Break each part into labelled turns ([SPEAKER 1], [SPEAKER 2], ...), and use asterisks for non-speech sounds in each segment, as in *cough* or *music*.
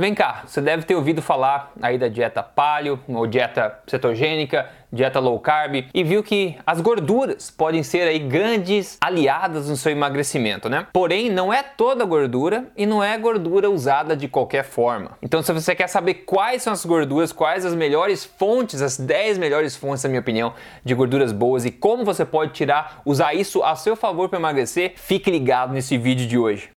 [SPEAKER 1] Vem cá, você deve ter ouvido falar aí da dieta paleo ou dieta cetogênica, dieta low carb e viu que as gorduras podem ser aí grandes aliadas no seu emagrecimento, né? Porém, não é toda gordura e não é gordura usada de qualquer forma. Então, se você quer saber quais são as gorduras, quais as melhores fontes, as 10 melhores fontes, na minha opinião, de gorduras boas e como você pode tirar, usar isso a seu favor para emagrecer, fique ligado nesse vídeo de hoje.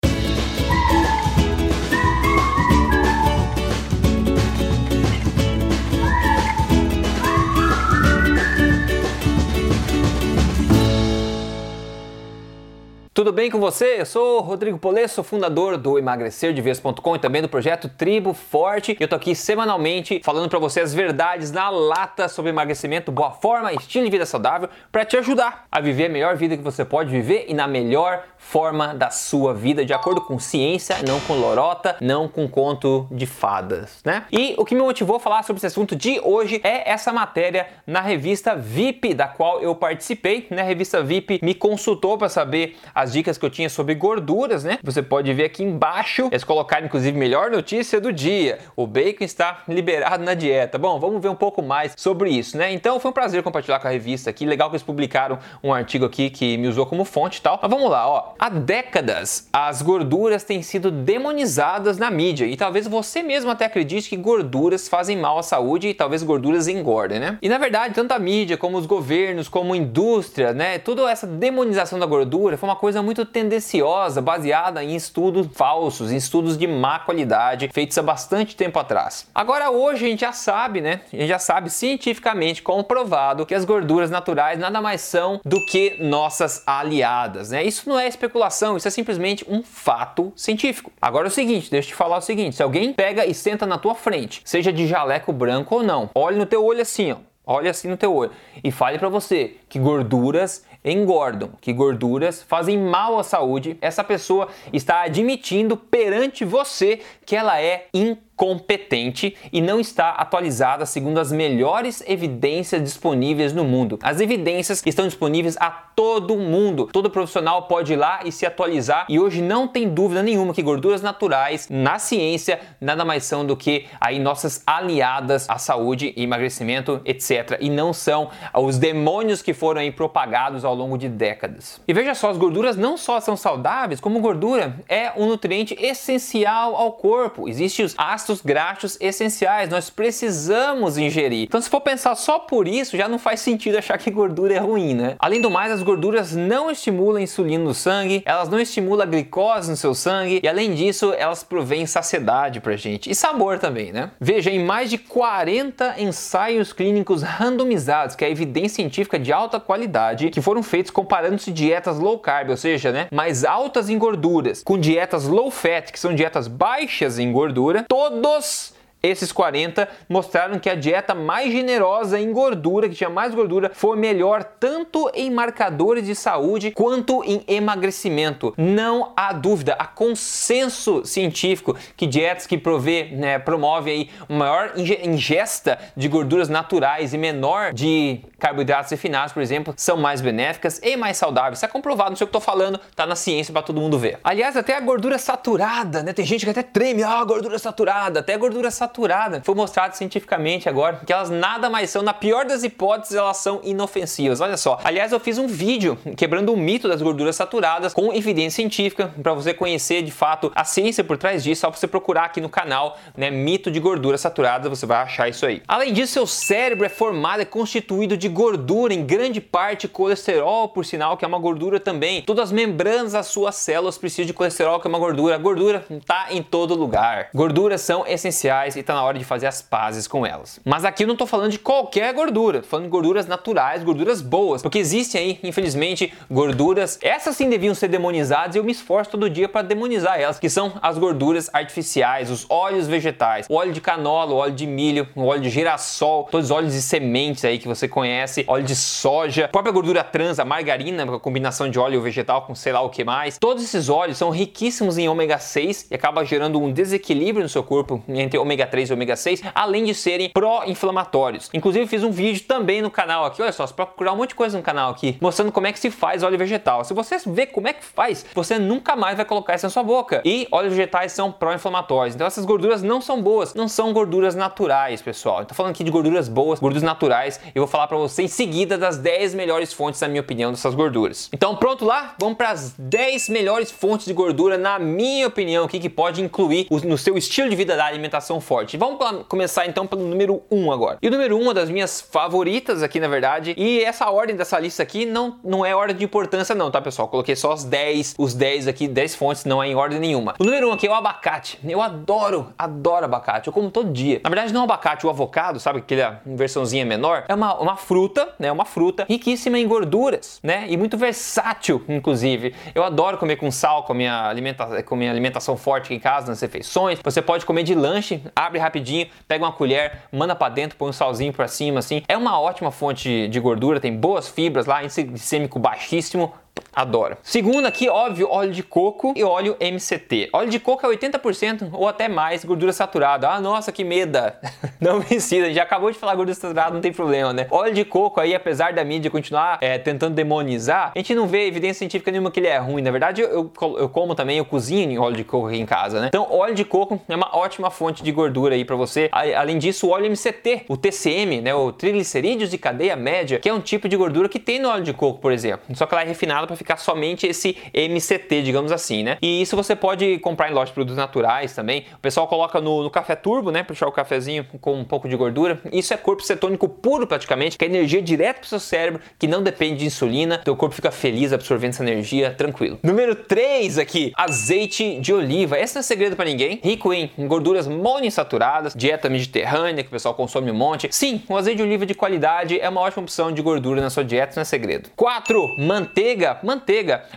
[SPEAKER 1] Tudo bem com você? Eu sou Rodrigo Polesso, fundador do emagrecerdevez.com e também do projeto Tribo Forte. Eu tô aqui semanalmente falando para você as verdades na lata sobre emagrecimento, boa forma, estilo de vida saudável, para te ajudar a viver a melhor vida que você pode viver e na melhor forma da sua vida, de acordo com ciência, não com lorota, não com conto de fadas, né? E o que me motivou a falar sobre esse assunto de hoje é essa matéria na revista VIP, da qual eu participei. Né? revista VIP me consultou para saber as dicas que eu tinha sobre gorduras, né? Você pode ver aqui embaixo, eles colocaram inclusive melhor notícia do dia. O bacon está liberado na dieta. Bom, vamos ver um pouco mais sobre isso, né? Então foi um prazer compartilhar com a revista aqui. Legal que eles publicaram um artigo aqui que me usou como fonte e tal. Mas vamos lá, ó. Há décadas as gorduras têm sido demonizadas na mídia e talvez você mesmo até acredite que gorduras fazem mal à saúde e talvez gorduras engordem, né? E na verdade, tanto a mídia como os governos, como a indústria, né? Toda essa demonização da gordura foi uma coisa coisa muito tendenciosa, baseada em estudos falsos, em estudos de má qualidade, feitos há bastante tempo atrás. Agora hoje a gente já sabe, né? A gente já sabe cientificamente comprovado que as gorduras naturais nada mais são do que nossas aliadas, né? Isso não é especulação, isso é simplesmente um fato científico. Agora é o seguinte, deixa eu te falar o seguinte, se alguém pega e senta na tua frente, seja de jaleco branco ou não, olhe no teu olho assim, ó. Olhe assim no teu olho e fale para você que gorduras engordam, que gorduras fazem mal à saúde, essa pessoa está admitindo perante você que ela é incapaz competente e não está atualizada segundo as melhores evidências disponíveis no mundo. As evidências estão disponíveis a todo mundo. Todo profissional pode ir lá e se atualizar e hoje não tem dúvida nenhuma que gorduras naturais na ciência nada mais são do que aí nossas aliadas à saúde, emagrecimento, etc. E não são os demônios que foram aí propagados ao longo de décadas. E veja só, as gorduras não só são saudáveis, como gordura é um nutriente essencial ao corpo. Existem os ácidos ácidos graxos essenciais, nós precisamos ingerir. Então, se for pensar só por isso, já não faz sentido achar que gordura é ruim, né? Além do mais, as gorduras não estimulam a insulina no sangue, elas não estimulam a glicose no seu sangue e, além disso, elas provêm saciedade pra gente e sabor também, né? Veja, em mais de 40 ensaios clínicos randomizados, que é evidência científica de alta qualidade, que foram feitos comparando-se dietas low carb, ou seja, né, mais altas em gorduras, com dietas low fat, que são dietas baixas em gordura, todos todos esses 40 mostraram que a dieta mais generosa em gordura, que tinha mais gordura, foi melhor tanto em marcadores de saúde quanto em emagrecimento. Não há dúvida, há consenso científico que dietas que provê, né, promovem aí maior ingesta de gorduras naturais e menor de carboidratos refinados, por exemplo, são mais benéficas e mais saudáveis. Isso é comprovado, não sei o que tô falando, tá na ciência para todo mundo ver. Aliás, até a gordura saturada, né? Tem gente que até treme, ah, gordura saturada, até gordura saturada saturada. Foi mostrado cientificamente agora que elas nada mais são, na pior das hipóteses, elas são inofensivas. Olha só. Aliás, eu fiz um vídeo quebrando o mito das gorduras saturadas com evidência científica para você conhecer de fato a ciência por trás disso. Só você procurar aqui no canal, né, mito de gordura saturada, você vai achar isso aí. Além disso, seu cérebro é formado, é constituído de gordura, em grande parte colesterol, por sinal, que é uma gordura também. Todas as membranas das suas células precisam de colesterol, que é uma gordura. A gordura está em todo lugar. Gorduras são essenciais e está na hora de fazer as pazes com elas. Mas aqui eu não estou falando de qualquer gordura, tô falando de gorduras naturais, gorduras boas, porque existem aí, infelizmente, gorduras, essas sim deviam ser demonizadas e eu me esforço todo dia para demonizar elas, que são as gorduras artificiais, os óleos vegetais, o óleo de canola, o óleo de milho, o óleo de girassol, todos os óleos de sementes aí que você conhece, óleo de soja, a própria gordura trans, a margarina, a combinação de óleo vegetal com sei lá o que mais. Todos esses óleos são riquíssimos em ômega 6 e acaba gerando um desequilíbrio no seu corpo entre ômega 3 e ômega 6, além de serem pró-inflamatórios. Inclusive fiz um vídeo também no canal aqui, olha só, você procurar um monte de coisa no canal aqui, mostrando como é que se faz óleo vegetal. Se você ver como é que faz, você nunca mais vai colocar isso na sua boca. E óleos vegetais são pró-inflamatórios. Então essas gorduras não são boas, não são gorduras naturais, pessoal. Tô falando aqui de gorduras boas, gorduras naturais. Eu vou falar para você em seguida das 10 melhores fontes, na minha opinião, dessas gorduras. Então pronto lá, vamos para as 10 melhores fontes de gordura, na minha opinião, que pode incluir no seu estilo de vida da alimentação forte. Vamos começar então pelo número 1 agora. E o número 1, uma das minhas favoritas aqui, na verdade, e essa ordem dessa lista aqui não, não é ordem de importância não, tá pessoal? Coloquei só os 10, os 10 aqui, 10 fontes, não é em ordem nenhuma. O número 1 aqui é o abacate. Eu adoro, adoro abacate. Eu como todo dia. Na verdade, não é o abacate, o avocado, sabe? Aquela versãozinha menor. É uma, uma fruta, né? Uma fruta riquíssima em gorduras, né? E muito versátil, inclusive. Eu adoro comer com sal, com a minha, alimenta com minha alimentação forte aqui em casa, nas refeições. Você pode comer de lanche, abre rapidinho, pega uma colher, manda para dentro, põe um salzinho para cima, assim. É uma ótima fonte de gordura, tem boas fibras lá, índice glicêmico baixíssimo, Adoro. Segundo aqui, óbvio, óleo de coco e óleo MCT. Óleo de coco é 80% ou até mais gordura saturada. Ah, nossa, que meda. *laughs* Não precisa, já acabou de falar gordura saturada, não tem problema, né? Óleo de coco aí, apesar da mídia continuar é, tentando demonizar, a gente não vê evidência científica nenhuma que ele é ruim. Na verdade, eu, eu, eu como também, eu cozinho em óleo de coco aqui em casa, né? Então, óleo de coco é uma ótima fonte de gordura aí para você. Além disso, o óleo MCT, o TCM, né? O triglicerídeos de cadeia média, que é um tipo de gordura que tem no óleo de coco, por exemplo. Só que ela é refinada para ficar somente esse MCT, digamos assim, né? E isso você pode comprar em lojas de produtos naturais também. O pessoal coloca no, no café turbo, né? Deixar o cafezinho com um pouco de gordura. Isso é corpo cetônico puro praticamente, que é energia direto para o seu cérebro, que não depende de insulina. Teu corpo fica feliz absorvendo essa energia tranquilo. Número 3 aqui, azeite de oliva. Esse não é segredo para ninguém. Rico em gorduras monoinsaturadas, dieta mediterrânea que o pessoal consome um monte. Sim, o azeite de oliva de qualidade é uma ótima opção de gordura na sua dieta, não é segredo. 4. Manteiga manteiga.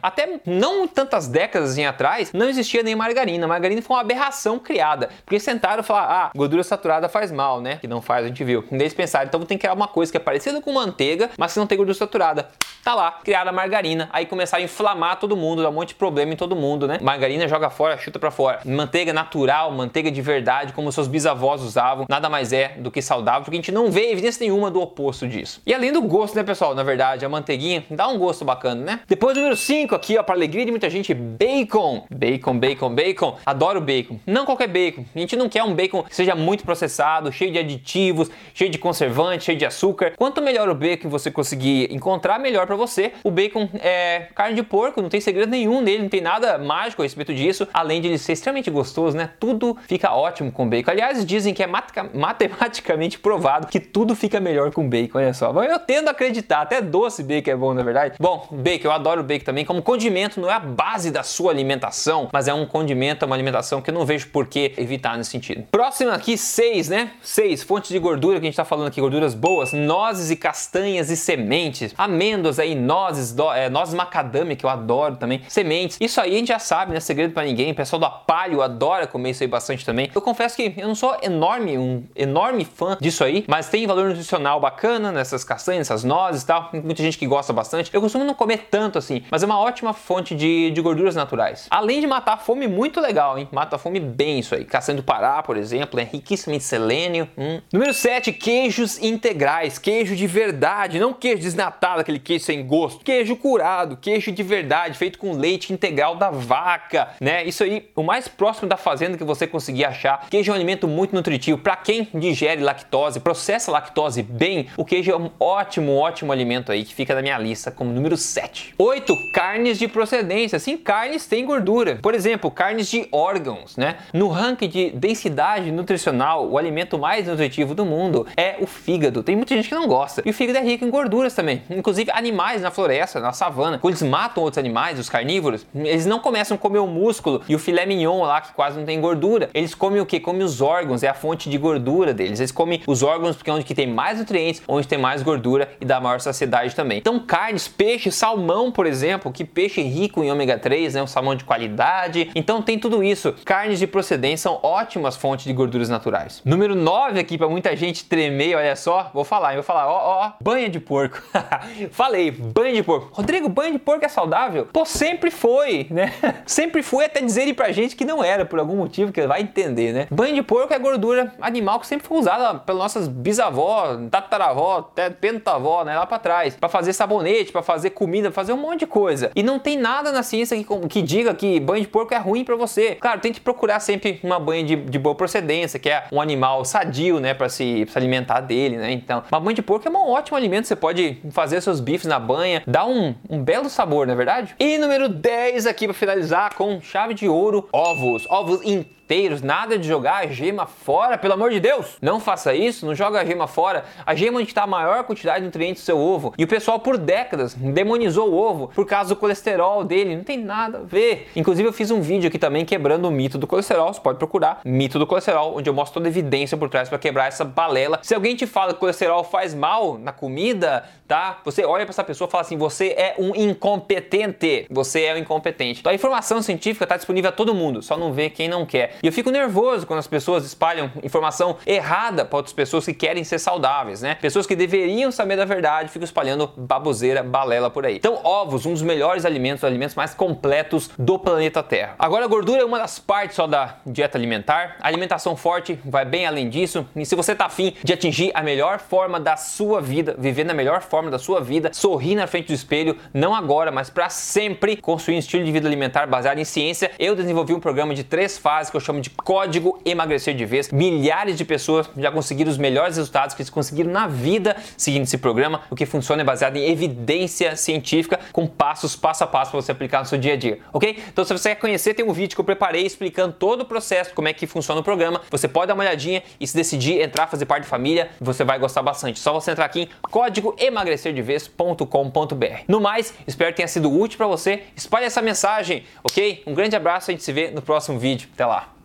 [SPEAKER 1] Até não tantas décadas atrás, não existia nem margarina. Margarina foi uma aberração criada. Porque sentaram e falaram, ah, gordura saturada faz mal, né? Que não faz, a gente viu. Eles pensaram, então tem que criar uma coisa que é parecida com manteiga, mas que não tem gordura saturada. Tá lá, criaram a margarina. Aí começaram a inflamar todo mundo, dar um monte de problema em todo mundo, né? Margarina joga fora, chuta para fora. Manteiga natural, manteiga de verdade, como seus bisavós usavam, nada mais é do que saudável, porque a gente não vê evidência nenhuma do oposto disso. E além do gosto, né, pessoal? Na verdade, a manteiguinha dá um gosto bacana, né? Depois número 5 aqui, ó, para alegria de muita gente, bacon. Bacon, bacon, bacon. Adoro bacon. Não qualquer bacon. A gente não quer um bacon que seja muito processado, cheio de aditivos, cheio de conservantes, cheio de açúcar. Quanto melhor o bacon você conseguir encontrar, melhor para você. O bacon é carne de porco, não tem segredo nenhum nele, não tem nada mágico a respeito disso, além de ele ser extremamente gostoso, né? Tudo fica ótimo com bacon. Aliás, dizem que é *laughs* matematicamente provado que tudo fica melhor com bacon, olha só. Eu tendo a acreditar, até doce bacon é bom, na verdade. Bom, bacon, eu adoro bacon também como condimento, não é a base da sua alimentação, mas é um condimento, é uma alimentação que eu não vejo por que evitar nesse sentido. Próximo aqui, seis, né? Seis, fontes de gordura que a gente tá falando aqui, gorduras boas, nozes e castanhas e sementes, amêndoas aí, nozes, do, é, nozes macadâmia, que eu adoro também, sementes. Isso aí a gente já sabe, né? Segredo para ninguém. O pessoal da palio adora comer isso aí bastante também. Eu confesso que eu não sou enorme, um enorme fã disso aí, mas tem valor nutricional bacana nessas castanhas, essas nozes e tal. Muita gente que gosta bastante. Eu costumo não comer tanto assim, mas é uma ótima fonte de, de gorduras naturais. Além de matar a fome, muito legal, hein? Mata a fome bem isso aí. Caçando do Pará, por exemplo, é riquíssimo em selênio. Hum. Número 7, queijos integrais. Queijo de verdade, não queijo desnatado, aquele queijo sem gosto. Queijo curado, queijo de verdade, feito com leite integral da vaca, né? Isso aí, o mais próximo da fazenda que você conseguir achar. Queijo é um alimento muito nutritivo. Para quem digere lactose, processa lactose bem, o queijo é um ótimo, ótimo alimento aí que fica na minha lista como número 7. 8, carnes de procedência. Sim, carnes têm gordura. Por exemplo, carnes de órgãos, né? No ranking de densidade nutricional, o alimento mais nutritivo do mundo é o fígado. Tem muita gente que não gosta. E o fígado é rico em gorduras também. Inclusive, animais na floresta, na savana, quando eles matam outros animais, os carnívoros, eles não começam a comer o músculo e o filé mignon lá, que quase não tem gordura. Eles comem o que? Comem os órgãos, é a fonte de gordura deles. Eles comem os órgãos porque é onde que tem mais nutrientes, onde tem mais gordura e dá maior saciedade também. Então, carnes, peixe, salmão, por exemplo, que peixe peixe rico em ômega 3, né, um salmão de qualidade. Então tem tudo isso. Carnes de procedência são ótimas fontes de gorduras naturais. Número 9 aqui para muita gente tremer, olha só, vou falar, eu vou falar, ó, ó, banha de porco. *laughs* Falei, banho de porco. Rodrigo, banho de porco é saudável? Pô, sempre foi, né? *laughs* Sempre foi até dizerem pra gente que não era, por algum motivo que vai entender, né? Banho de porco é gordura animal que sempre foi usada pelas nossas bisavós, tataravó, até pentavó, né? Lá pra trás. Pra fazer sabonete, pra fazer comida, pra fazer um monte de coisa. E não tem nada na ciência que, que diga que banho de porco é ruim para você. Claro, tente procurar sempre uma banha de, de boa procedência, que é um animal sadio, né? Pra se, pra se alimentar dele, né? Então, uma banha de porco é um ótimo alimento. Você pode fazer seus bifes na banha, dá um, um belo sabor, não é verdade? E número 10 aqui para finalizar com chave de ouro, ovos. Ovos inteiros inteiros, nada de jogar a gema fora, pelo amor de Deus. Não faça isso, não joga a gema fora. A gema onde está a maior quantidade de nutrientes do seu ovo. E o pessoal por décadas demonizou o ovo por causa do colesterol dele. Não tem nada a ver. Inclusive eu fiz um vídeo aqui também quebrando o mito do colesterol. Você pode procurar mito do colesterol, onde eu mostro toda a evidência por trás para quebrar essa balela. Se alguém te fala que colesterol faz mal na comida, tá? Você olha para essa pessoa e fala assim: você é um incompetente. Você é um incompetente. Então a informação científica está disponível a todo mundo, só não vê quem não quer. E eu fico nervoso quando as pessoas espalham informação errada para outras pessoas que querem ser saudáveis, né? Pessoas que deveriam saber da verdade ficam espalhando baboseira, balela por aí. Então, ovos, um dos melhores alimentos, os alimentos mais completos do planeta Terra. Agora, a gordura é uma das partes só da dieta alimentar. A alimentação forte vai bem além disso. E se você tá afim de atingir a melhor forma da sua vida, viver na melhor forma da sua vida, sorrir na frente do espelho, não agora, mas para sempre construir um estilo de vida alimentar baseado em ciência, eu desenvolvi um programa de três fases que eu chamo de código emagrecer de vez. Milhares de pessoas já conseguiram os melhores resultados que eles conseguiram na vida seguindo esse programa. O que funciona é baseado em evidência científica com passos passo a passo para você aplicar no seu dia a dia, ok? Então se você quer conhecer, tem um vídeo que eu preparei explicando todo o processo, como é que funciona o programa. Você pode dar uma olhadinha e se decidir entrar, fazer parte de família, você vai gostar bastante. Só você entrar aqui em código emagrecerdevez.com.br. No mais, espero que tenha sido útil para você. Espalhe essa mensagem, ok? Um grande abraço, a gente se vê no próximo vídeo. Até lá!